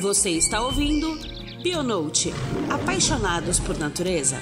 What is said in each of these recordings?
Você está ouvindo Bionote Apaixonados por Natureza.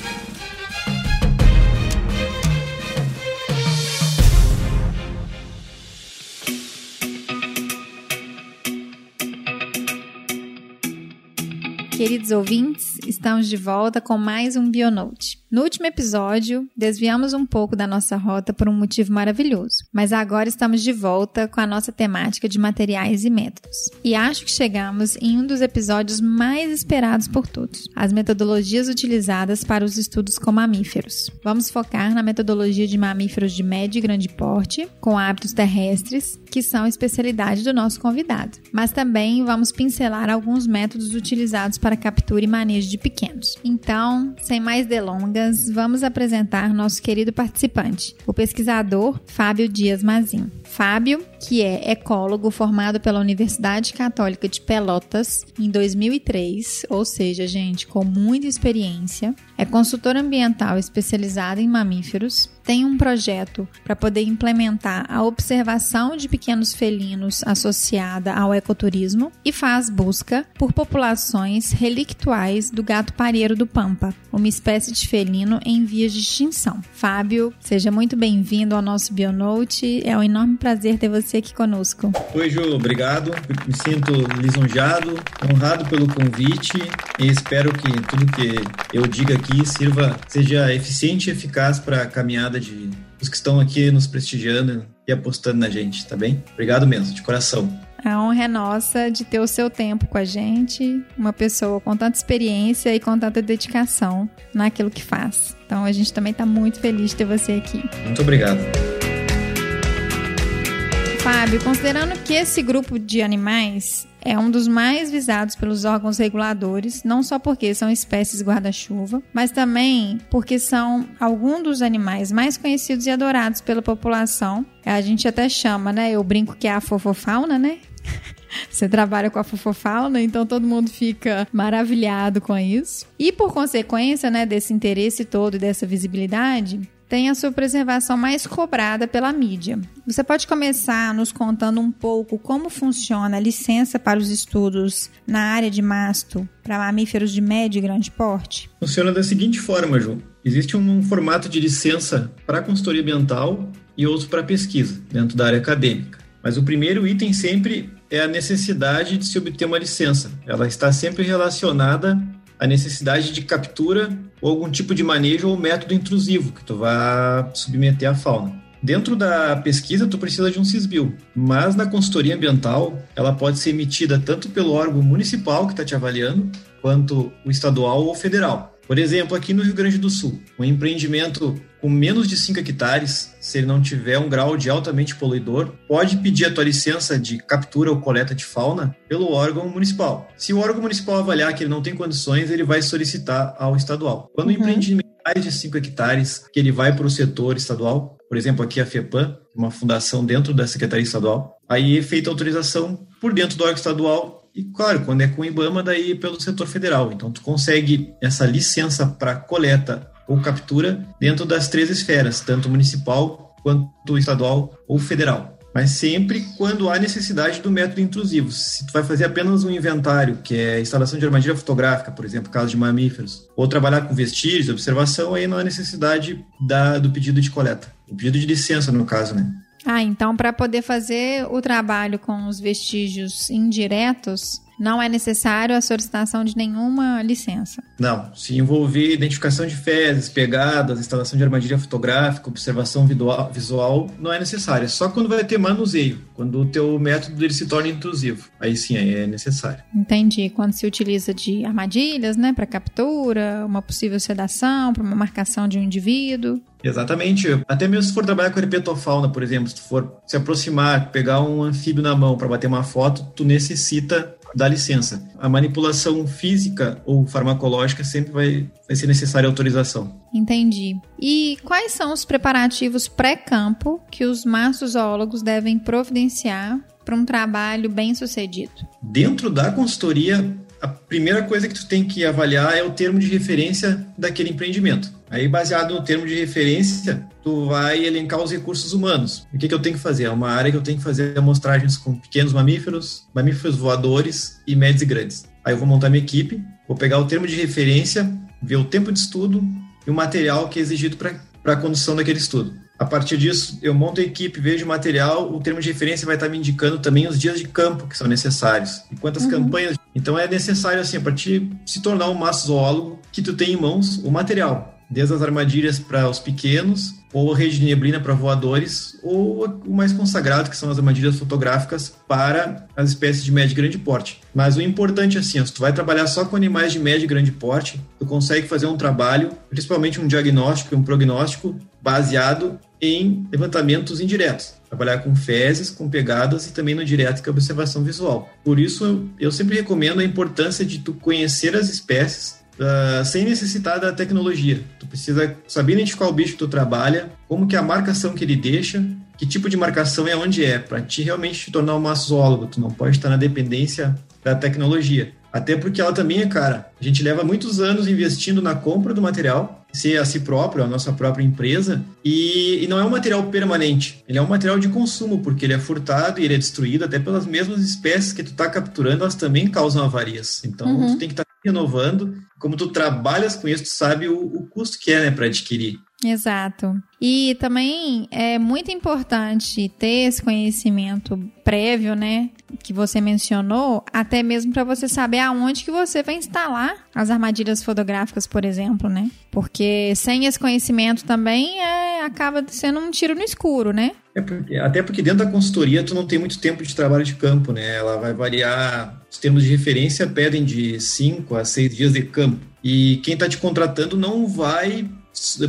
Queridos ouvintes, estamos de volta com mais um Bionote. No último episódio, desviamos um pouco da nossa rota por um motivo maravilhoso, mas agora estamos de volta com a nossa temática de materiais e métodos. E acho que chegamos em um dos episódios mais esperados por todos: as metodologias utilizadas para os estudos com mamíferos. Vamos focar na metodologia de mamíferos de médio e grande porte, com hábitos terrestres, que são a especialidade do nosso convidado. Mas também vamos pincelar alguns métodos utilizados para captura e manejo de pequenos. Então, sem mais delongas, vamos apresentar nosso querido participante, o pesquisador Fábio Dias Mazin. Fábio, que é ecólogo formado pela Universidade Católica de Pelotas em 2003, ou seja, gente, com muita experiência, é consultor ambiental especializado em mamíferos, tem um projeto para poder implementar a observação de pequenos felinos associada ao ecoturismo e faz busca por populações relictuais do gato pareiro do Pampa, uma espécie de felino em vias de extinção. Fábio, seja muito bem-vindo ao nosso Bionote. É um enorme prazer ter você aqui conosco. Oi, Ju, obrigado. Me sinto lisonjado, honrado pelo convite e espero que tudo que eu diga aqui sirva, seja eficiente e eficaz para a caminhada de os que estão aqui nos prestigiando e apostando na gente, tá bem? Obrigado mesmo, de coração. A honra é nossa de ter o seu tempo com a gente, uma pessoa com tanta experiência e com tanta dedicação naquilo que faz. Então a gente também está muito feliz de ter você aqui. Muito obrigado. Fábio, considerando que esse grupo de animais é um dos mais visados pelos órgãos reguladores, não só porque são espécies guarda-chuva, mas também porque são alguns dos animais mais conhecidos e adorados pela população. A gente até chama, né? Eu brinco que é a fofofauna, né? Você trabalha com a fofofauna, então todo mundo fica maravilhado com isso. E por consequência, né, desse interesse todo e dessa visibilidade, tem a sua preservação mais cobrada pela mídia. Você pode começar nos contando um pouco como funciona a licença para os estudos na área de masto para mamíferos de médio e grande porte? Funciona da seguinte forma, Ju. Existe um formato de licença para consultoria ambiental e outro para pesquisa dentro da área acadêmica. Mas o primeiro item sempre é a necessidade de se obter uma licença. Ela está sempre relacionada à necessidade de captura ou algum tipo de manejo ou método intrusivo que tu vai submeter à fauna. Dentro da pesquisa, tu precisa de um CISBIL, mas na consultoria ambiental, ela pode ser emitida tanto pelo órgão municipal que está te avaliando, quanto o estadual ou federal. Por exemplo, aqui no Rio Grande do Sul, um empreendimento com menos de 5 hectares, se ele não tiver um grau de altamente poluidor, pode pedir a tua licença de captura ou coleta de fauna pelo órgão municipal. Se o órgão municipal avaliar que ele não tem condições, ele vai solicitar ao estadual. Quando uhum. o empreendimento é mais de 5 hectares, que ele vai para o setor estadual, por exemplo, aqui a FEPAM, uma fundação dentro da Secretaria Estadual, aí é feita a autorização por dentro do órgão estadual e, claro, quando é com o IBAMA, daí pelo setor federal. Então, tu consegue essa licença para coleta ou captura dentro das três esferas, tanto municipal quanto estadual ou federal. Mas sempre quando há necessidade do método intrusivo. Se tu vai fazer apenas um inventário, que é instalação de armadilha fotográfica, por exemplo, caso de mamíferos, ou trabalhar com vestígios, observação, aí não há necessidade da, do pedido de coleta. O pedido de licença, no caso, né? Ah, então para poder fazer o trabalho com os vestígios indiretos, não é necessário a solicitação de nenhuma licença. Não. Se envolver identificação de fezes, pegadas, instalação de armadilha fotográfica, observação visual, não é necessário. É só quando vai ter manuseio, quando o teu método ele se torna intrusivo. Aí sim, aí é necessário. Entendi. Quando se utiliza de armadilhas, né, para captura, uma possível sedação, para uma marcação de um indivíduo. Exatamente. Até mesmo se for trabalhar com herpetofauna, por exemplo, se tu for se aproximar, pegar um anfíbio na mão para bater uma foto, tu necessita da licença. A manipulação física ou farmacológica sempre vai, vai ser necessária autorização. Entendi. E quais são os preparativos pré-campo que os mastozoólogos devem providenciar para um trabalho bem sucedido? Dentro da consultoria, a primeira coisa que tu tem que avaliar é o termo de referência daquele empreendimento. Aí, baseado no termo de referência, tu vai elencar os recursos humanos. O que, que eu tenho que fazer? É uma área que eu tenho que fazer amostragens com pequenos mamíferos, mamíferos voadores e médios e grandes. Aí eu vou montar minha equipe, vou pegar o termo de referência, ver o tempo de estudo e o material que é exigido para a condução daquele estudo. A partir disso, eu monto a equipe, vejo o material, o termo de referência vai estar me indicando também os dias de campo que são necessários e quantas uhum. campanhas. Então é necessário assim, para te se tornar um massozoólogo, que tu tenha em mãos o material desde as armadilhas para os pequenos, ou a rede de neblina para voadores, ou o mais consagrado, que são as armadilhas fotográficas para as espécies de médio e grande porte. Mas o importante é assim, se tu vai trabalhar só com animais de médio e grande porte, tu consegue fazer um trabalho, principalmente um diagnóstico e um prognóstico baseado em levantamentos indiretos. Trabalhar com fezes, com pegadas e também no direto, que é observação visual. Por isso, eu sempre recomendo a importância de tu conhecer as espécies uh, sem necessitar da tecnologia. Tu precisa saber identificar o bicho que tu trabalha, como que é a marcação que ele deixa, que tipo de marcação é onde é, para te realmente te tornar um maçólogo. Tu não pode estar na dependência da tecnologia. Até porque ela também é cara. A gente leva muitos anos investindo na compra do material, ser a si próprio, a nossa própria empresa, e, e, não é um material permanente. Ele é um material de consumo, porque ele é furtado e ele é destruído até pelas mesmas espécies que tu está capturando, elas também causam avarias. Então, uhum. tu tem que estar tá renovando. Como tu trabalhas com isso, tu sabe o, o custo que é né, para adquirir. Exato. E também é muito importante ter esse conhecimento prévio, né, que você mencionou, até mesmo para você saber aonde que você vai instalar as armadilhas fotográficas, por exemplo, né? Porque sem esse conhecimento também é, acaba sendo um tiro no escuro, né? É porque, até porque dentro da consultoria tu não tem muito tempo de trabalho de campo, né? Ela vai variar, os termos de referência pedem de 5 a 6 dias de campo. E quem está te contratando não vai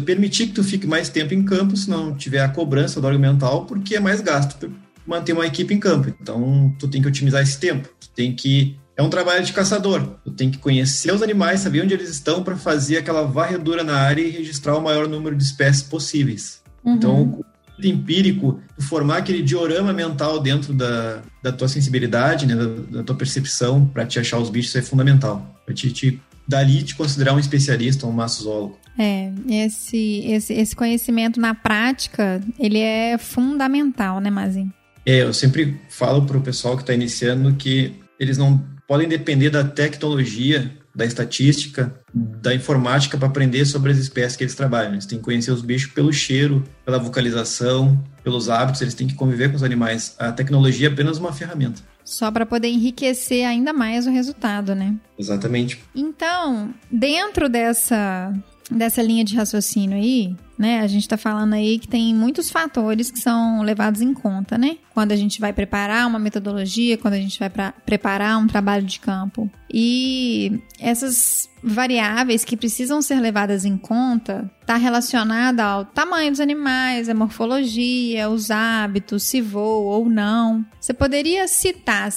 permitir que tu fique mais tempo em campo se não tiver a cobrança do argumental, porque é mais gasto manter uma equipe em campo. Então, tu tem que otimizar esse tempo. Tu tem que é um trabalho de caçador. Tu tem que conhecer os animais, saber onde eles estão para fazer aquela varredura na área e registrar o maior número de espécies possíveis. Uhum. Então, o empírico, formar aquele diorama mental dentro da, da tua sensibilidade, né, da, da tua percepção para te achar os bichos é fundamental. Para te, te, dali te considerar um especialista, um maçozólogo. É, esse, esse, esse conhecimento na prática, ele é fundamental, né, Mazinho? É, eu sempre falo para o pessoal que está iniciando que eles não podem depender da tecnologia, da estatística, da informática para aprender sobre as espécies que eles trabalham. Eles têm que conhecer os bichos pelo cheiro, pela vocalização, pelos hábitos, eles têm que conviver com os animais. A tecnologia é apenas uma ferramenta. Só para poder enriquecer ainda mais o resultado, né? Exatamente. Então, dentro dessa dessa linha de raciocínio aí, né? A gente está falando aí que tem muitos fatores que são levados em conta, né? Quando a gente vai preparar uma metodologia, quando a gente vai preparar um trabalho de campo. E essas variáveis que precisam ser levadas em conta está relacionada ao tamanho dos animais, a morfologia, os hábitos, se voa ou não. Você poderia citar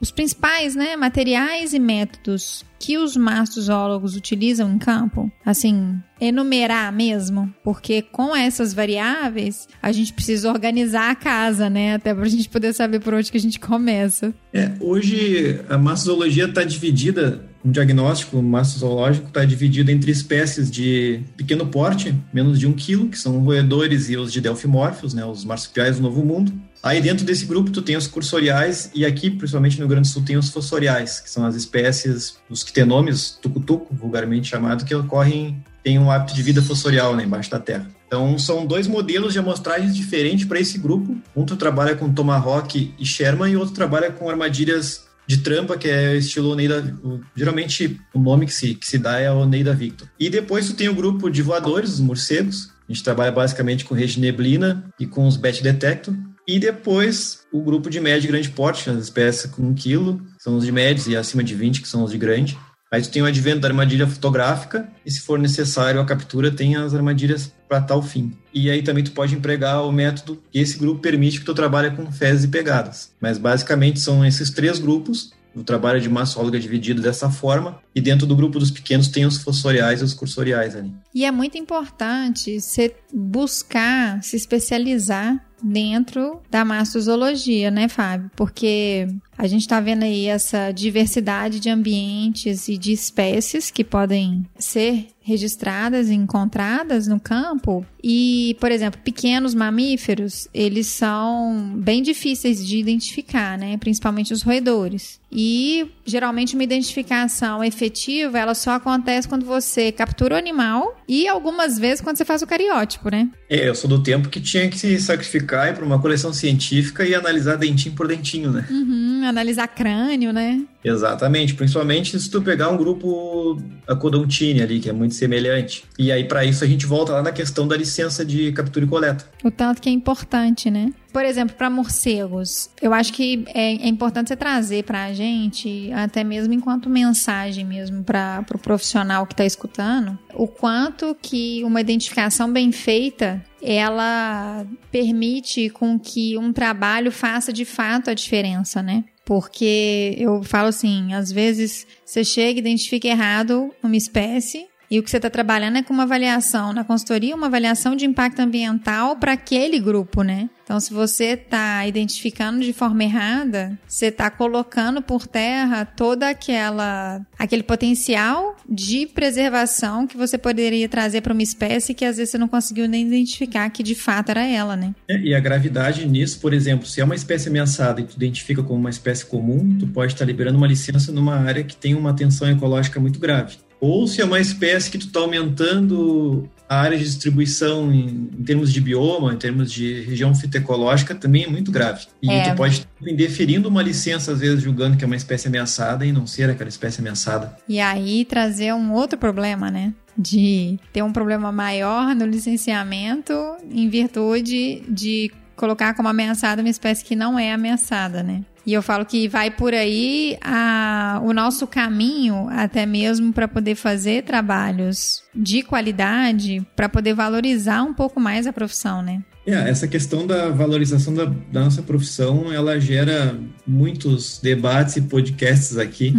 os principais né, materiais e métodos que os mastozoólogos utilizam em campo? Assim, enumerar mesmo, porque com essas variáveis a gente precisa organizar a casa, né? Até para a gente poder saber por onde que a gente começa. É, hoje a mastozoologia está dividida, um diagnóstico mastozoológico está dividido entre espécies de pequeno porte, menos de um quilo, que são roedores e os de delfimórficos, né? Os marsupiais do Novo Mundo. Aí dentro desse grupo tu tem os cursoriais e aqui, principalmente no Rio Grande do Sul, tem os fossoriais, que são as espécies, os que têm nomes, tucutuco, vulgarmente chamado, que ocorrem, tem um hábito de vida fossorial né, embaixo da terra. Então são dois modelos de amostragens diferentes para esse grupo. Um trabalha com Tomahawk e Sherman e outro trabalha com armadilhas de trampa, que é estilo Oneida. Geralmente o nome que se, que se dá é Oneida Victor. E depois tu tem o grupo de voadores, os morcegos. A gente trabalha basicamente com rede de neblina e com os Bet Detector. E depois o grupo de médio e grande porte, as espécies com 1 kg, são os de médios, e acima de 20, que são os de grande. Aí tu tem o advento da armadilha fotográfica, e se for necessário a captura, tem as armadilhas para tal fim. E aí também tu pode empregar o método que esse grupo permite que tu trabalhe com fezes e pegadas. Mas basicamente são esses três grupos, o trabalho de maçóloga é dividido dessa forma, E dentro do grupo dos pequenos tem os fossoriais e os cursoriais ali. E é muito importante você buscar se especializar dentro da mastozoologia, né, Fábio? Porque a gente está vendo aí essa diversidade de ambientes e de espécies que podem ser registradas e encontradas no campo. E, por exemplo, pequenos mamíferos, eles são bem difíceis de identificar, né? Principalmente os roedores. E geralmente uma identificação efetiva, ela só acontece quando você captura o animal e algumas vezes quando você faz o cariótipo, né? É, eu sou do tempo que tinha que se sacrificar para uma coleção científica e analisar dentinho por dentinho, né? Uhum, analisar crânio, né? Exatamente, principalmente se tu pegar um grupo Acodontine ali, que é muito semelhante. E aí, para isso, a gente volta lá na questão da licença de captura e coleta. O tanto que é importante, né? Por exemplo, para morcegos, eu acho que é, é importante você trazer para a gente, até mesmo enquanto mensagem mesmo para o pro profissional que está escutando, o quanto que uma identificação bem feita ela permite com que um trabalho faça de fato a diferença, né? Porque eu falo assim, às vezes você chega e identifica errado uma espécie e o que você está trabalhando é com uma avaliação na consultoria, uma avaliação de impacto ambiental para aquele grupo, né? Então, se você está identificando de forma errada, você está colocando por terra toda aquela aquele potencial de preservação que você poderia trazer para uma espécie que às vezes você não conseguiu nem identificar que de fato era ela, né? É, e a gravidade nisso, por exemplo, se é uma espécie ameaçada e tu identifica como uma espécie comum, tu pode estar tá liberando uma licença numa área que tem uma tensão ecológica muito grave ou se é uma espécie que tu está aumentando a área de distribuição em, em, termos de bioma, em termos de região fitoecológica, também é muito grave. E é. tu pode deferindo uma licença, às vezes, julgando que é uma espécie ameaçada e não ser aquela espécie ameaçada. E aí trazer um outro problema, né? De ter um problema maior no licenciamento em virtude de colocar como ameaçada uma espécie que não é ameaçada, né? E eu falo que vai por aí a, o nosso caminho, até mesmo para poder fazer trabalhos de qualidade, para poder valorizar um pouco mais a profissão, né? É, essa questão da valorização da, da, nossa profissão, ela gera muitos debates e podcasts aqui.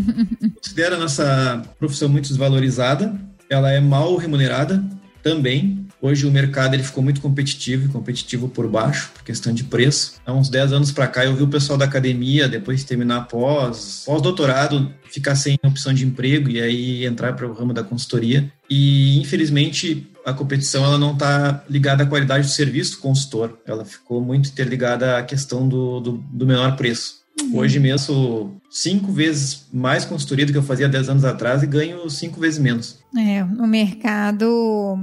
Considera a nossa profissão muito desvalorizada, ela é mal remunerada também, Hoje o mercado ele ficou muito competitivo, competitivo por baixo, por questão de preço. Há uns 10 anos para cá eu vi o pessoal da academia, depois de terminar pós, pós-doutorado, ficar sem opção de emprego e aí entrar para o ramo da consultoria. E infelizmente a competição ela não está ligada à qualidade do serviço do consultor, ela ficou muito interligada à questão do, do, do menor preço. Uhum. Hoje mesmo, cinco vezes mais consultoria do que eu fazia 10 anos atrás e ganho cinco vezes menos. É, o mercado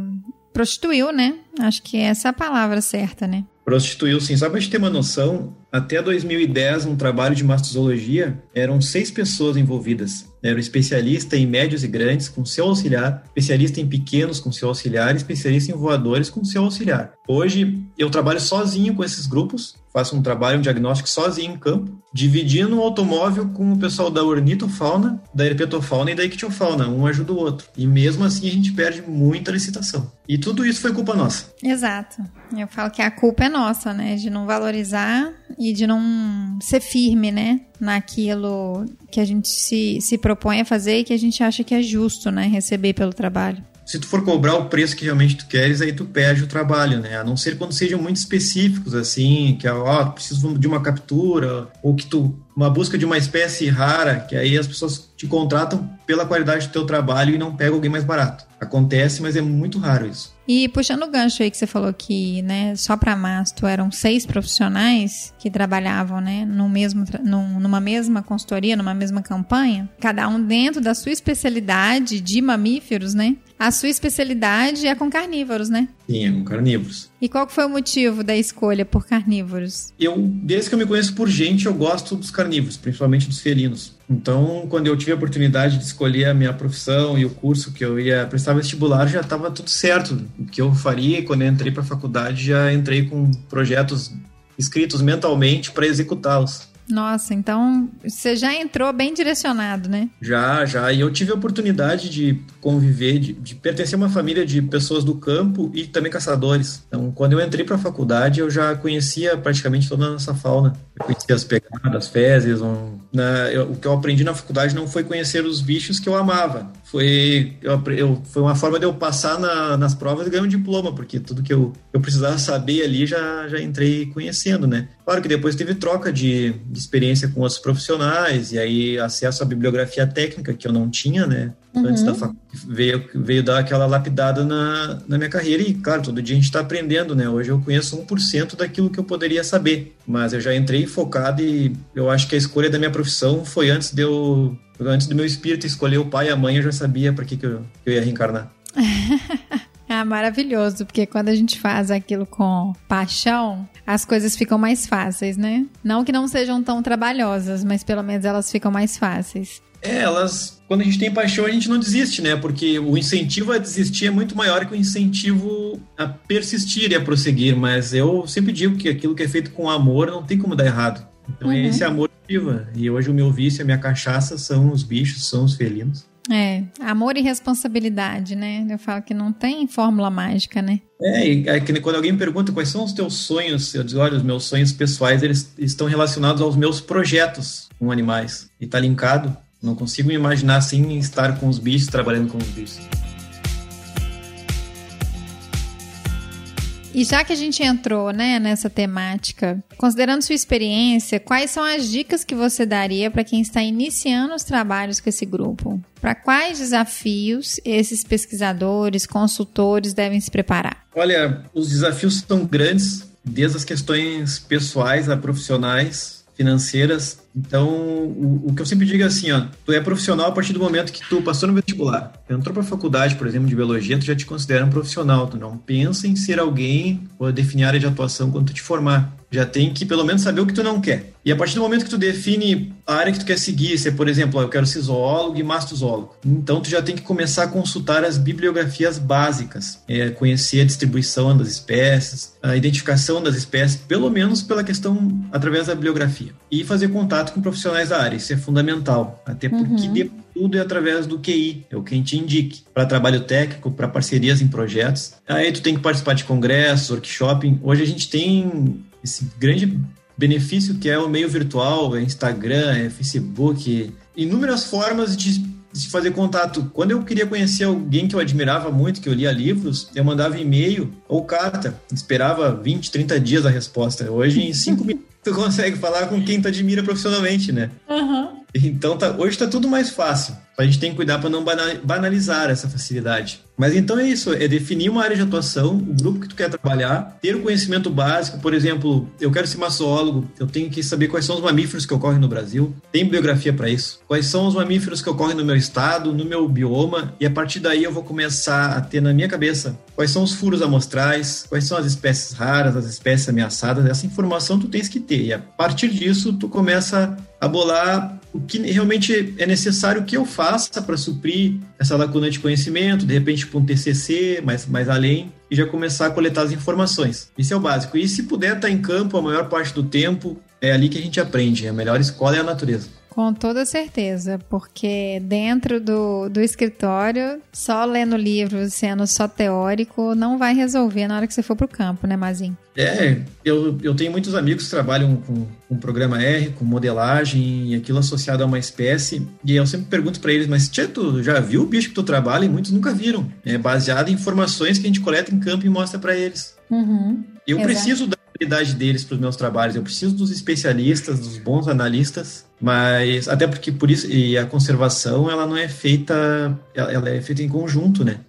prostituiu, né? Acho que essa é a palavra certa, né? Prostituiu, sim. Só pra gente ter uma noção, até 2010, um trabalho de mastozologia, eram seis pessoas envolvidas. Era um especialista em médios e grandes, com seu auxiliar, especialista em pequenos, com seu auxiliar, especialista em voadores, com seu auxiliar. Hoje, eu trabalho sozinho com esses grupos, faço um trabalho, um diagnóstico sozinho em campo, dividindo o automóvel com o pessoal da ornitofauna, da herpetofauna e da ictiofauna. Um ajuda o outro. E mesmo assim, a gente perde muita licitação. E tudo isso foi culpa nossa. Exato. Eu falo que a culpa é nossa, né? De não valorizar e de não ser firme, né? Naquilo que a gente se, se propõe a fazer e que a gente acha que é justo, né? Receber pelo trabalho. Se tu for cobrar o preço que realmente tu queres, aí tu perde o trabalho, né? A não ser quando sejam muito específicos, assim, que, ó, oh, preciso de uma captura, ou que tu uma busca de uma espécie rara, que aí as pessoas te contratam pela qualidade do teu trabalho e não pegam alguém mais barato. Acontece, mas é muito raro isso. E puxando o gancho aí que você falou que, né, só para Masto eram seis profissionais que trabalhavam, né, no mesmo, numa mesma consultoria, numa mesma campanha, cada um dentro da sua especialidade de mamíferos, né? A sua especialidade é com carnívoros, né? Sim, é com carnívoros. E qual foi o motivo da escolha por carnívoros? Eu, desde que eu me conheço por gente, eu gosto dos carnívoros, principalmente dos felinos. Então, quando eu tive a oportunidade de escolher a minha profissão e o curso que eu ia prestar vestibular, já estava tudo certo. O que eu faria, quando eu entrei para a faculdade, já entrei com projetos escritos mentalmente para executá-los. Nossa, então você já entrou bem direcionado, né? Já, já. E eu tive a oportunidade de conviver, de, de pertencer a uma família de pessoas do campo e também caçadores. Então, quando eu entrei para a faculdade, eu já conhecia praticamente toda a nossa fauna. Eu conhecia as pegadas, as fezes, um, Na, eu, o que eu aprendi na faculdade não foi conhecer os bichos que eu amava. Foi, eu, foi uma forma de eu passar na, nas provas e ganhar um diploma, porque tudo que eu, eu precisava saber ali já, já entrei conhecendo, né? Claro que depois teve troca de, de experiência com outros profissionais, e aí acesso à bibliografia técnica, que eu não tinha, né? Uhum. Antes da faculdade, veio, veio dar aquela lapidada na, na minha carreira, e claro, todo dia a gente está aprendendo, né? Hoje eu conheço 1% daquilo que eu poderia saber, mas eu já entrei focado e eu acho que a escolha da minha profissão foi antes de eu Antes do meu espírito escolher o pai e a mãe, eu já sabia para que, que, eu, que eu ia reencarnar. Ah, maravilhoso, porque quando a gente faz aquilo com paixão, as coisas ficam mais fáceis, né? Não que não sejam tão trabalhosas, mas pelo menos elas ficam mais fáceis. É, elas, quando a gente tem paixão, a gente não desiste, né? Porque o incentivo a desistir é muito maior que o incentivo a persistir e a prosseguir. Mas eu sempre digo que aquilo que é feito com amor não tem como dar errado. Então é uhum. esse amor viva. E hoje o meu vício, a minha cachaça são os bichos, são os felinos. É, amor e responsabilidade, né? Eu falo que não tem fórmula mágica, né? É, e é que quando alguém me pergunta quais são os teus sonhos, eu digo, olha, os meus sonhos pessoais, eles estão relacionados aos meus projetos com animais. E tá linkado. Não consigo me imaginar sem estar com os bichos, trabalhando com os bichos. E já que a gente entrou né, nessa temática, considerando sua experiência, quais são as dicas que você daria para quem está iniciando os trabalhos com esse grupo? Para quais desafios esses pesquisadores, consultores devem se preparar? Olha, os desafios são grandes, desde as questões pessoais a profissionais, financeiras, então, o, o, que eu sempre digo é assim, ó, tu é profissional a partir do momento que tu passou no vestibular. Tu entrou pra faculdade, por exemplo, de biologia, tu já te considera um profissional. Tu não pensa em ser alguém ou definir área de atuação quando tu te formar. Já tem que pelo menos saber o que tu não quer. E a partir do momento que tu define a área que tu quer seguir, se é, por exemplo, ó, eu quero ser zoólogo e mastozoólogo, então tu já tem que começar a consultar as bibliografias básicas, é, conhecer a distribuição das espécies, a identificação das espécies, pelo menos pela questão através da bibliografia. E fazer contato com profissionais da área, isso é fundamental, até porque uhum. tudo é através do QI, é o quem te indique, para trabalho técnico, para parcerias em projetos. Aí tu tem que participar de congressos, workshop. Hoje a gente tem esse grande benefício que é o meio virtual, é Instagram, é Facebook, inúmeras formas de de fazer contato. Quando eu queria conhecer alguém que eu admirava muito, que eu lia livros, eu mandava e-mail ou carta. Esperava 20, 30 dias a resposta. Hoje, em 5 minutos, tu consegue falar com quem tu admira profissionalmente, né? Uhum. Então, tá, hoje está tudo mais fácil. A gente tem que cuidar para não banalizar essa facilidade. Mas então é isso, é definir uma área de atuação, o grupo que tu quer trabalhar, ter o conhecimento básico, por exemplo, eu quero ser maçólogo, eu tenho que saber quais são os mamíferos que ocorrem no Brasil, tem bibliografia para isso. Quais são os mamíferos que ocorrem no meu estado, no meu bioma, e a partir daí eu vou começar a ter na minha cabeça quais são os furos amostrais, quais são as espécies raras, as espécies ameaçadas, essa informação tu tens que ter. E a partir disso tu começa a bolar o que realmente é necessário que eu faça para suprir essa lacuna de conhecimento, de repente para um TCC, mais, mais além, e já começar a coletar as informações. Isso é o básico. E se puder estar em campo a maior parte do tempo, é ali que a gente aprende. A melhor escola é a natureza. Com toda certeza, porque dentro do, do escritório, só lendo livros, sendo só teórico, não vai resolver na hora que você for para o campo, né, Mazinho? É, eu, eu tenho muitos amigos que trabalham com, com programa R, com modelagem e aquilo associado a uma espécie, e eu sempre pergunto para eles, mas Tchê, tu já viu o bicho que tu trabalha? E muitos nunca viram. É baseado em informações que a gente coleta em campo e mostra para eles. Uhum, eu exato. preciso da habilidade deles para os meus trabalhos, eu preciso dos especialistas, dos bons analistas, mas até porque por isso e a conservação ela não é feita, ela é feita em conjunto, né?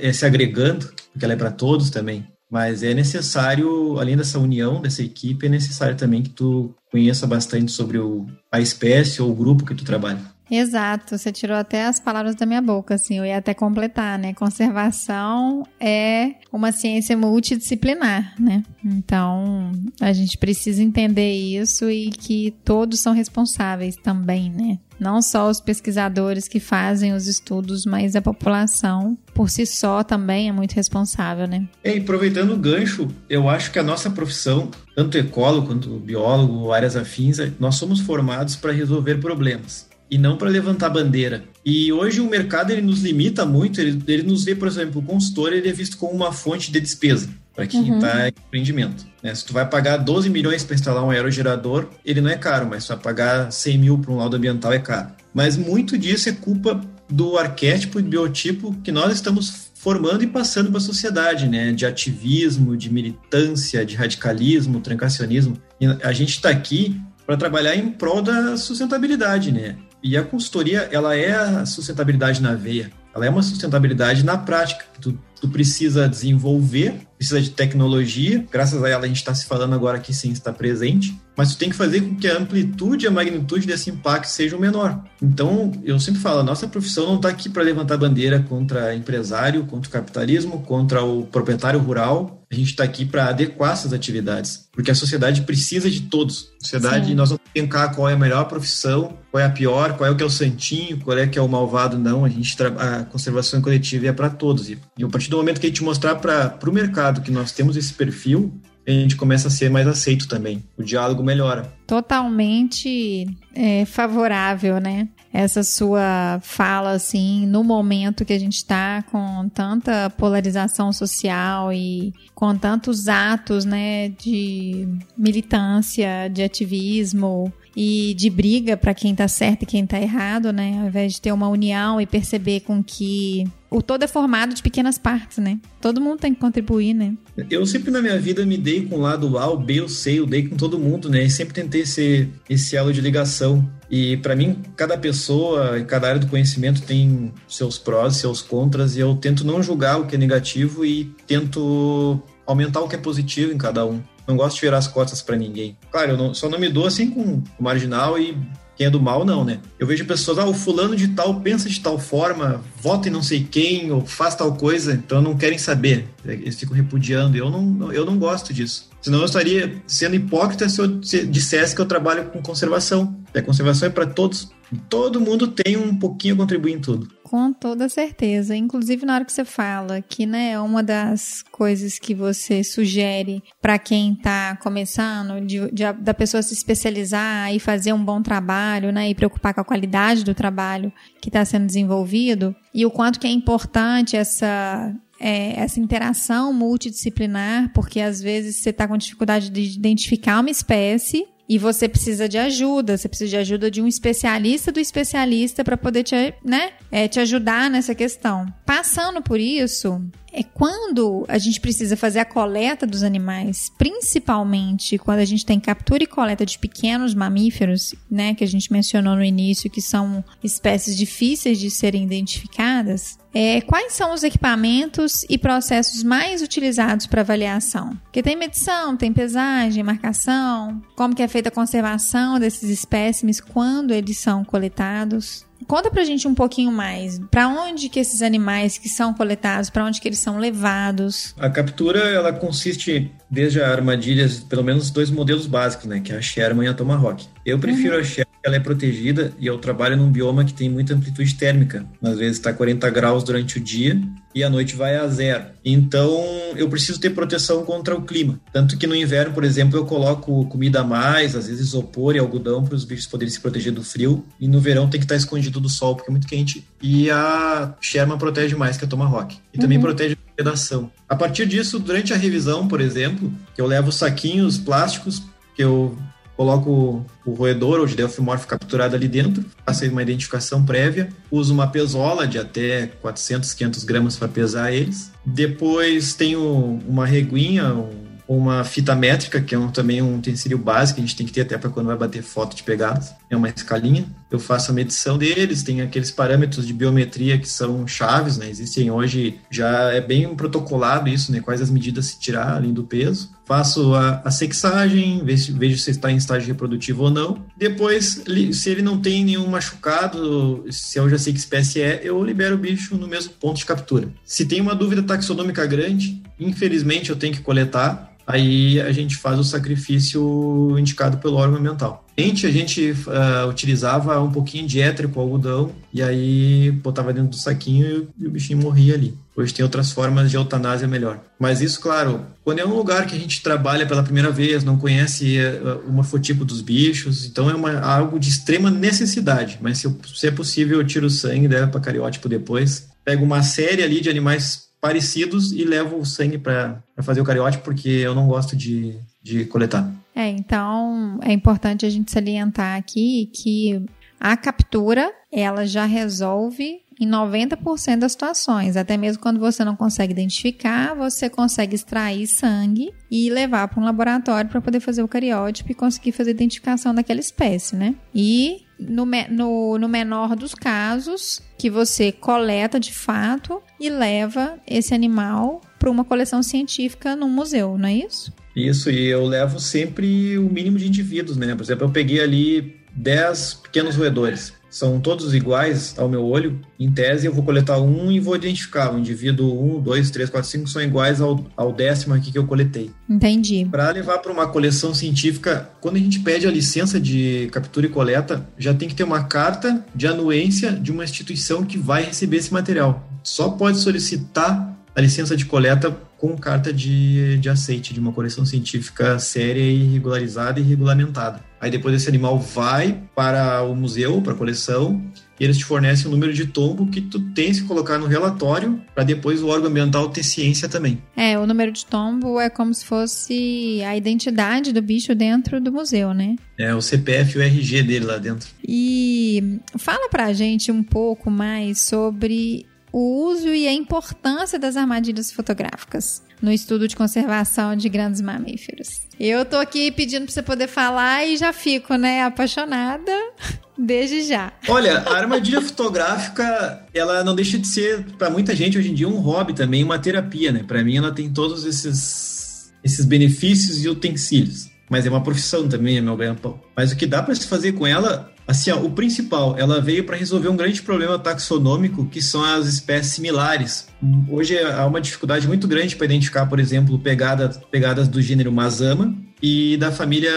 É se agregando, porque ela é para todos também. Mas é necessário, além dessa união dessa equipe, é necessário também que tu conheça bastante sobre o, a espécie ou o grupo que tu trabalha. Exato, você tirou até as palavras da minha boca, assim, eu ia até completar, né? Conservação é uma ciência multidisciplinar, né? Então, a gente precisa entender isso e que todos são responsáveis também, né? Não só os pesquisadores que fazem os estudos, mas a população por si só também é muito responsável, né? É, e aproveitando o gancho, eu acho que a nossa profissão, tanto ecólogo quanto biólogo, áreas afins, nós somos formados para resolver problemas e não para levantar bandeira. E hoje o mercado ele nos limita muito, ele, ele nos vê, por exemplo, o consultor ele é visto como uma fonte de despesa. para quem está uhum. em empreendimento. Né? Se tu vai pagar 12 milhões para instalar um aerogerador, ele não é caro, mas se vai pagar 100 mil para um laudo ambiental é caro. Mas muito disso é culpa do arquétipo e biotipo que nós estamos formando e passando para a sociedade, né? De ativismo, de militância, de radicalismo, trancacionismo. E a gente está aqui para trabalhar em prol da sustentabilidade, né? E a consultoria, ela é a sustentabilidade na veia. Ela é uma sustentabilidade na prática. Tu, tu precisa desenvolver, precisa de tecnologia. Graças a ela a gente está se falando agora aqui sem estar presente mas tu tem que fazer com que a amplitude e a magnitude desse impacto sejam menor. Então, eu sempre falo, a nossa profissão não está aqui para levantar bandeira contra empresário, contra o capitalismo, contra o proprietário rural. A gente está aqui para adequar essas atividades, porque a sociedade precisa de todos. A sociedade, Sim. nós não cá qual é a melhor profissão, qual é a pior, qual é o que é o santinho, qual é que é o malvado, não. A gente a conservação coletiva é para todos. E a partir do momento que a gente mostrar para o mercado que nós temos esse perfil, a gente começa a ser mais aceito também. O diálogo melhora. Totalmente é, favorável, né? Essa sua fala, assim, no momento que a gente está com tanta polarização social e com tantos atos, né, de militância, de ativismo, e de briga para quem tá certo e quem tá errado, né? Ao invés de ter uma união e perceber com que o todo é formado de pequenas partes, né? Todo mundo tem que contribuir, né? Eu sempre na minha vida me dei com o lado A, o B, o C, eu dei com todo mundo, né? E sempre tentei ser esse elo de ligação. E para mim, cada pessoa cada área do conhecimento tem seus prós, seus contras, e eu tento não julgar o que é negativo e tento aumentar o que é positivo em cada um não gosto de virar as costas para ninguém. Claro, eu não, só não me dou assim com o marginal e quem é do mal, não, né? Eu vejo pessoas, ah, o fulano de tal pensa de tal forma, vota em não sei quem, ou faz tal coisa, então não querem saber. Eles ficam repudiando. Eu não, eu não gosto disso. Senão eu estaria sendo hipócrita se eu dissesse que eu trabalho com conservação. A conservação é para todos. Todo mundo tem um pouquinho a contribuir em tudo. Com toda certeza. Inclusive, na hora que você fala que, né, é uma das coisas que você sugere para quem está começando, de, de, da pessoa se especializar e fazer um bom trabalho, né, e preocupar com a qualidade do trabalho que está sendo desenvolvido, e o quanto que é importante essa é, essa interação multidisciplinar, porque às vezes você está com dificuldade de identificar uma espécie e você precisa de ajuda, você precisa de ajuda de um especialista do especialista para poder te, né, é, te ajudar nessa questão. Passando por isso, é quando a gente precisa fazer a coleta dos animais, principalmente quando a gente tem captura e coleta de pequenos mamíferos, né, que a gente mencionou no início, que são espécies difíceis de serem identificadas. É, quais são os equipamentos e processos mais utilizados para avaliação? Porque tem medição, tem pesagem, marcação, como que é feita a conservação desses espécimes quando eles são coletados. Conta pra gente um pouquinho mais. Para onde que esses animais que são coletados, para onde que eles são levados? A captura, ela consiste desde armadilhas, pelo menos dois modelos básicos, né, que é a Sherman e a Tomahawk. Eu prefiro uhum. a Sherman, ela é protegida e eu trabalho num bioma que tem muita amplitude térmica. Às vezes está 40 graus durante o dia e a noite vai a zero. Então, eu preciso ter proteção contra o clima. Tanto que no inverno, por exemplo, eu coloco comida a mais, às vezes isopor e algodão para os bichos poderem se proteger do frio. E no verão tem que estar escondido do sol porque é muito quente. E a Sherman protege mais que a Tomahawk. E também uhum. protege a predação. A partir disso, durante a revisão, por exemplo, eu levo saquinhos plásticos que eu coloco o roedor ou de delfimorfo capturado ali dentro, faço uma identificação prévia, uso uma pesola de até 400, 500 gramas para pesar eles. Depois tenho uma reguinha, um uma fita métrica, que é um, também um utensílio básico, a gente tem que ter até para quando vai bater foto de pegadas. É uma escalinha. Eu faço a medição deles, tem aqueles parâmetros de biometria que são chaves, né? Existem hoje, já é bem protocolado isso, né? Quais as medidas se tirar além do peso. Faço a, a sexagem, vejo, se está em estágio reprodutivo ou não. Depois, se ele não tem nenhum machucado, se eu já sei que espécie é, eu libero o bicho no mesmo ponto de captura. Se tem uma dúvida taxonômica grande, infelizmente eu tenho que coletar aí a gente faz o sacrifício indicado pelo órgão ambiental. Antes a gente uh, utilizava um pouquinho de éter com algodão e aí botava dentro do saquinho e o bichinho morria ali. Hoje tem outras formas de eutanásia melhor. Mas isso, claro, quando é um lugar que a gente trabalha pela primeira vez, não conhece uh, o morfotipo dos bichos, então é uma, algo de extrema necessidade. Mas se, se é possível, eu tiro o sangue, leva para cariótipo depois. Pego uma série ali de animais parecidos e levo o sangue para fazer o cariótipo, porque eu não gosto de, de coletar. É, então é importante a gente salientar aqui que a captura ela já resolve em 90% das situações. Até mesmo quando você não consegue identificar, você consegue extrair sangue e levar para um laboratório para poder fazer o cariótipo e conseguir fazer a identificação daquela espécie, né? E no, no, no menor dos casos, que você coleta de fato e leva esse animal para uma coleção científica num museu, não é isso? Isso, e eu levo sempre o mínimo de indivíduos, né? Por exemplo, eu peguei ali 10 pequenos roedores são todos iguais ao meu olho. Em tese, eu vou coletar um e vou identificar. O indivíduo 1, 2, 3, 4, 5 são iguais ao, ao décimo aqui que eu coletei. Entendi. Para levar para uma coleção científica, quando a gente pede a licença de captura e coleta, já tem que ter uma carta de anuência de uma instituição que vai receber esse material. Só pode solicitar a licença de coleta com carta de, de aceite de uma coleção científica séria e regularizada e regulamentada. Aí depois esse animal vai para o museu, para a coleção, e eles te fornecem o número de tombo que tu tens que colocar no relatório para depois o órgão ambiental ter ciência também. É, o número de tombo é como se fosse a identidade do bicho dentro do museu, né? É, o CPF e o RG dele lá dentro. E fala pra gente um pouco mais sobre o uso e a importância das armadilhas fotográficas no estudo de conservação de grandes mamíferos. Eu tô aqui pedindo para você poder falar e já fico, né, apaixonada desde já. Olha, a armadilha fotográfica, ela não deixa de ser para muita gente hoje em dia um hobby também, uma terapia, né? Para mim ela tem todos esses esses benefícios e utensílios. Mas é uma profissão também, é meu ganha-pão. Mas o que dá para se fazer com ela Assim, ó, o principal, ela veio para resolver um grande problema taxonômico, que são as espécies similares. Hoje há uma dificuldade muito grande para identificar, por exemplo, pegadas, pegadas do gênero Mazama e da família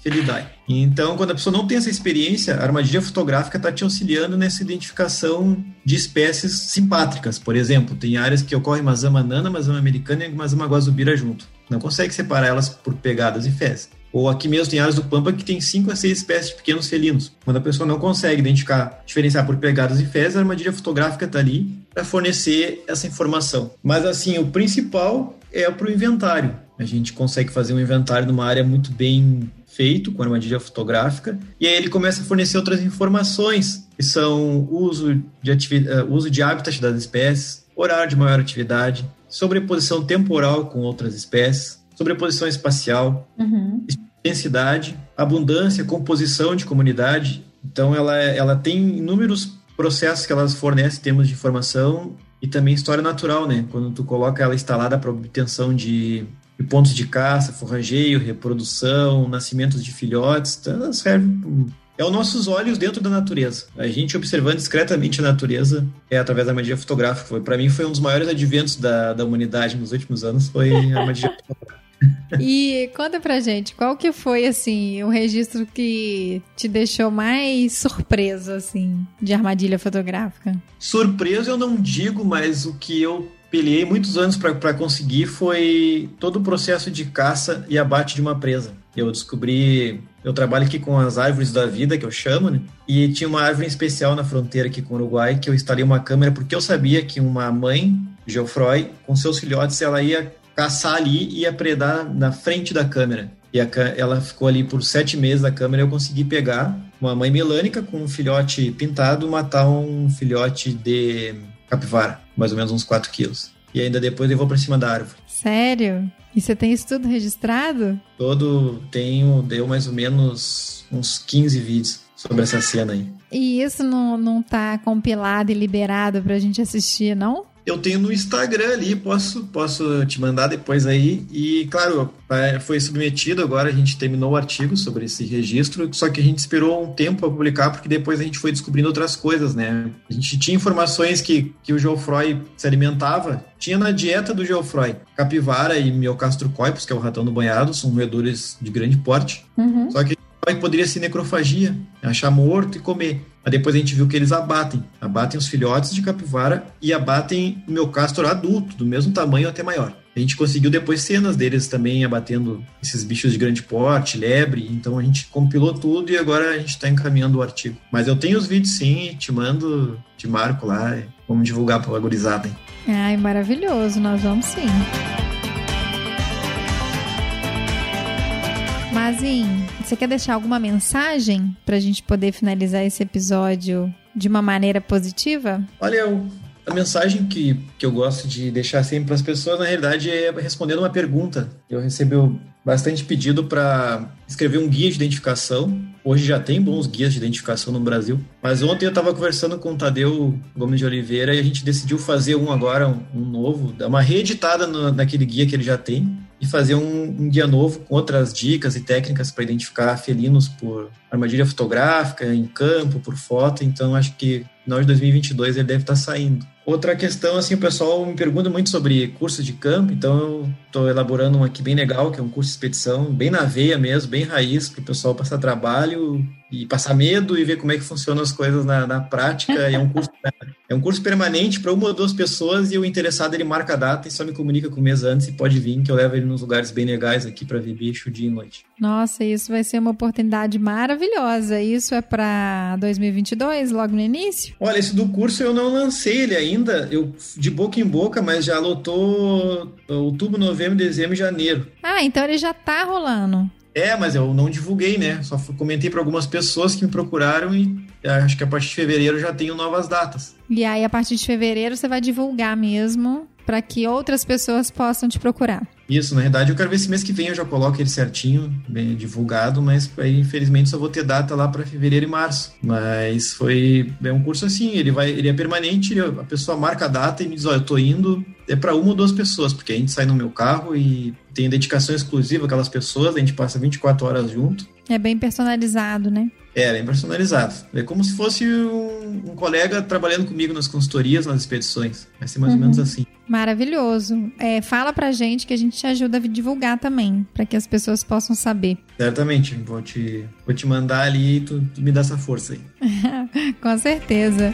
Felidae. Então, quando a pessoa não tem essa experiência, a armadilha fotográfica está te auxiliando nessa identificação de espécies simpátricas. Por exemplo, tem áreas que ocorrem Mazama nana, Mazama americana e Mazama guazubira junto. Não consegue separar elas por pegadas e fezes. Ou aqui mesmo tem áreas do Pampa que tem 5 a 6 espécies de pequenos felinos. Quando a pessoa não consegue identificar, diferenciar por pegadas e fezes, a armadilha fotográfica está ali para fornecer essa informação. Mas assim, o principal é para o inventário. A gente consegue fazer um inventário numa área muito bem feito com armadilha fotográfica e aí ele começa a fornecer outras informações que são uso de, atividade, uh, uso de das espécies, horário de maior atividade, sobreposição temporal com outras espécies, sobreposição espacial, uhum. densidade, abundância, composição de comunidade. Então, ela, ela tem inúmeros processos que elas fornecem em termos de informação e também história natural, né? Quando tu coloca ela instalada para obtenção de, de, pontos de caça, forrageio, reprodução, nascimentos de filhotes, então ela serve é os nossos olhos dentro da natureza. A gente observando discretamente a natureza é através da armadilha fotográfica. Para mim foi um dos maiores adventos da, da humanidade nos últimos anos foi a armadilha fotográfica. E conta pra gente, qual que foi, assim, o registro que te deixou mais surpreso, assim, de armadilha fotográfica? Surpreso eu não digo, mas o que eu peleei muitos anos para conseguir foi todo o processo de caça e abate de uma presa. Eu descobri, eu trabalho aqui com as árvores da vida, que eu chamo, né? E tinha uma árvore especial na fronteira aqui com o Uruguai, que eu instalei uma câmera porque eu sabia que uma mãe, Geoffroy, com seus filhotes, ela ia caçar ali e ia predar na frente da câmera. E a, ela ficou ali por sete meses da câmera. Eu consegui pegar uma mãe melânica com um filhote pintado, matar um filhote de capivara, mais ou menos uns 4 quilos. E ainda depois levou para cima da árvore. Sério? E você tem isso tudo registrado? Todo tenho, deu mais ou menos uns 15 vídeos sobre essa cena aí. E isso não, não tá compilado e liberado pra gente assistir, não? Eu tenho no Instagram ali, posso, posso te mandar depois aí. E, claro, é, foi submetido, agora a gente terminou o artigo sobre esse registro, só que a gente esperou um tempo para publicar, porque depois a gente foi descobrindo outras coisas, né? A gente tinha informações que, que o Geoffroy se alimentava, tinha na dieta do Geoffroy capivara e miocastrocoipus, que é o ratão do banhado, são roedores de grande porte. Uhum. Só que poderia ser necrofagia, achar morto e comer. Mas depois a gente viu que eles abatem. Abatem os filhotes de capivara e abatem o meu castor adulto, do mesmo tamanho até maior. A gente conseguiu depois cenas deles também abatendo esses bichos de grande porte, lebre. Então a gente compilou tudo e agora a gente está encaminhando o artigo. Mas eu tenho os vídeos sim, te mando, te marco lá. Vamos divulgar para a gurizada. Ai, maravilhoso. Nós vamos sim. Mazinho, você quer deixar alguma mensagem para a gente poder finalizar esse episódio de uma maneira positiva? Olha, a mensagem que, que eu gosto de deixar sempre para as pessoas, na realidade, é respondendo uma pergunta. Eu recebi bastante pedido para escrever um guia de identificação. Hoje já tem bons guias de identificação no Brasil. Mas ontem eu estava conversando com o Tadeu Gomes de Oliveira e a gente decidiu fazer um agora, um, um novo, dar uma reeditada no, naquele guia que ele já tem e fazer um, um guia novo com outras dicas e técnicas para identificar felinos por armadilha fotográfica, em campo, por foto. Então acho que no final de 2022 ele deve estar tá saindo. Outra questão, assim, o pessoal me pergunta muito sobre curso de campo, então eu estou elaborando um aqui bem legal, que é um curso de expedição, bem na veia mesmo, bem raiz, para o pessoal passar trabalho e passar medo e ver como é que funcionam as coisas na, na prática. é um curso, é um curso permanente para uma ou duas pessoas e o interessado ele marca a data e só me comunica com o mês antes e pode vir, que eu levo ele nos lugares bem legais aqui para ver bicho dia e noite. Nossa, isso vai ser uma oportunidade maravilhosa. Isso é para 2022, logo no início? Olha, esse do curso eu não lancei ele ainda, eu de boca em boca, mas já lotou outubro, novembro, dezembro e janeiro. Ah, então ele já tá rolando. É, mas eu não divulguei, né? Só comentei para algumas pessoas que me procuraram e acho que a partir de fevereiro já tenho novas datas. E aí, a partir de fevereiro, você vai divulgar mesmo para que outras pessoas possam te procurar. Isso, na verdade, eu quero ver se mês que vem eu já coloco ele certinho, bem divulgado, mas aí, infelizmente, só vou ter data lá para fevereiro e março. Mas foi é um curso assim, ele vai, ele é permanente, ele, a pessoa marca a data e me diz, olha, eu tô indo, é para uma ou duas pessoas, porque a gente sai no meu carro e tem dedicação exclusiva aquelas pessoas, a gente passa 24 horas junto. É bem personalizado, né? É, bem personalizado. É como se fosse um, um colega trabalhando comigo nas consultorias, nas expedições. Vai ser mais uhum. ou menos assim. Maravilhoso. É, fala pra gente que a gente te ajuda a divulgar também, para que as pessoas possam saber. Certamente. Vou te, vou te mandar ali e tu, tu me dá essa força aí. Com certeza.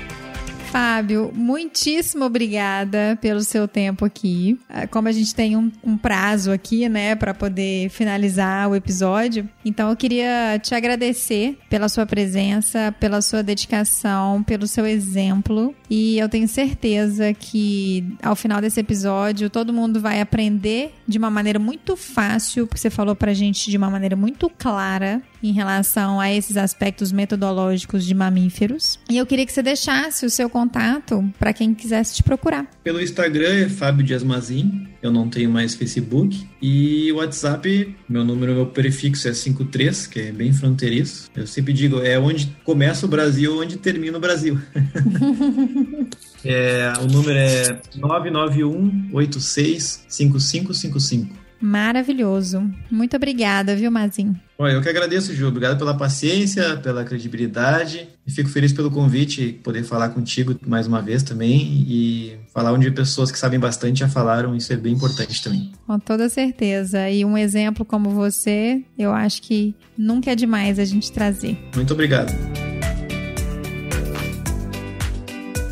Fábio, muitíssimo obrigada pelo seu tempo aqui. Ah, como a gente tem um, um prazo aqui, né, para poder finalizar o episódio, então eu queria te agradecer pela sua presença, pela sua dedicação, pelo seu exemplo. E eu tenho certeza que ao final desse episódio todo mundo vai aprender de uma maneira muito fácil, porque você falou pra gente de uma maneira muito clara em relação a esses aspectos metodológicos de mamíferos. E eu queria que você deixasse o seu contato para quem quisesse te procurar. Pelo Instagram é Fábio Dias Mazin, eu não tenho mais Facebook. E o WhatsApp, meu número, meu prefixo é 53, que é bem fronteiriço. Eu sempre digo, é onde começa o Brasil, onde termina o Brasil. é, o número é 991 86 5555. Maravilhoso. Muito obrigada, viu, Mazin? Eu que agradeço, Ju. Obrigado pela paciência, pela credibilidade. E fico feliz pelo convite, poder falar contigo mais uma vez também e falar onde pessoas que sabem bastante já falaram. Isso é bem importante também. Com toda certeza. E um exemplo como você, eu acho que nunca é demais a gente trazer. Muito obrigado.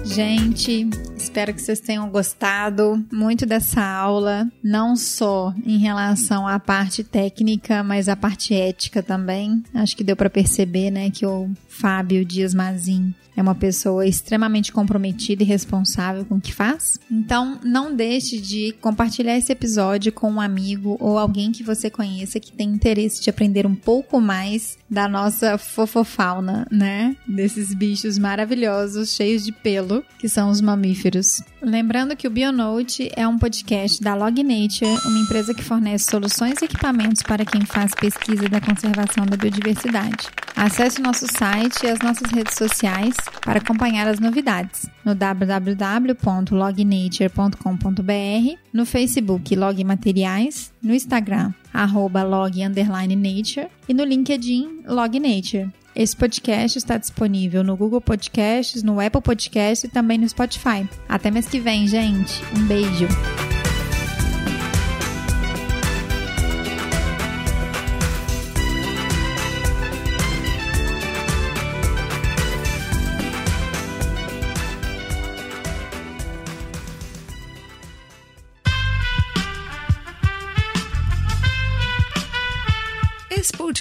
Gente, Espero que vocês tenham gostado muito dessa aula, não só em relação à parte técnica, mas à parte ética também. Acho que deu para perceber, né, que o Fábio Dias Mazin é uma pessoa extremamente comprometida e responsável com o que faz. Então, não deixe de compartilhar esse episódio com um amigo ou alguém que você conheça que tem interesse de aprender um pouco mais da nossa fofofauna, né? Desses bichos maravilhosos, cheios de pelo, que são os mamíferos. Lembrando que o Bionote é um podcast da Log Nature, uma empresa que fornece soluções e equipamentos para quem faz pesquisa da conservação da biodiversidade. Acesse o nosso site e as nossas redes sociais para acompanhar as novidades no www.lognature.com.br, no Facebook Log Materiais, no Instagram arroba log nature e no LinkedIn Log Nature. Esse podcast está disponível no Google Podcasts, no Apple Podcasts e também no Spotify. Até mês que vem, gente. Um beijo.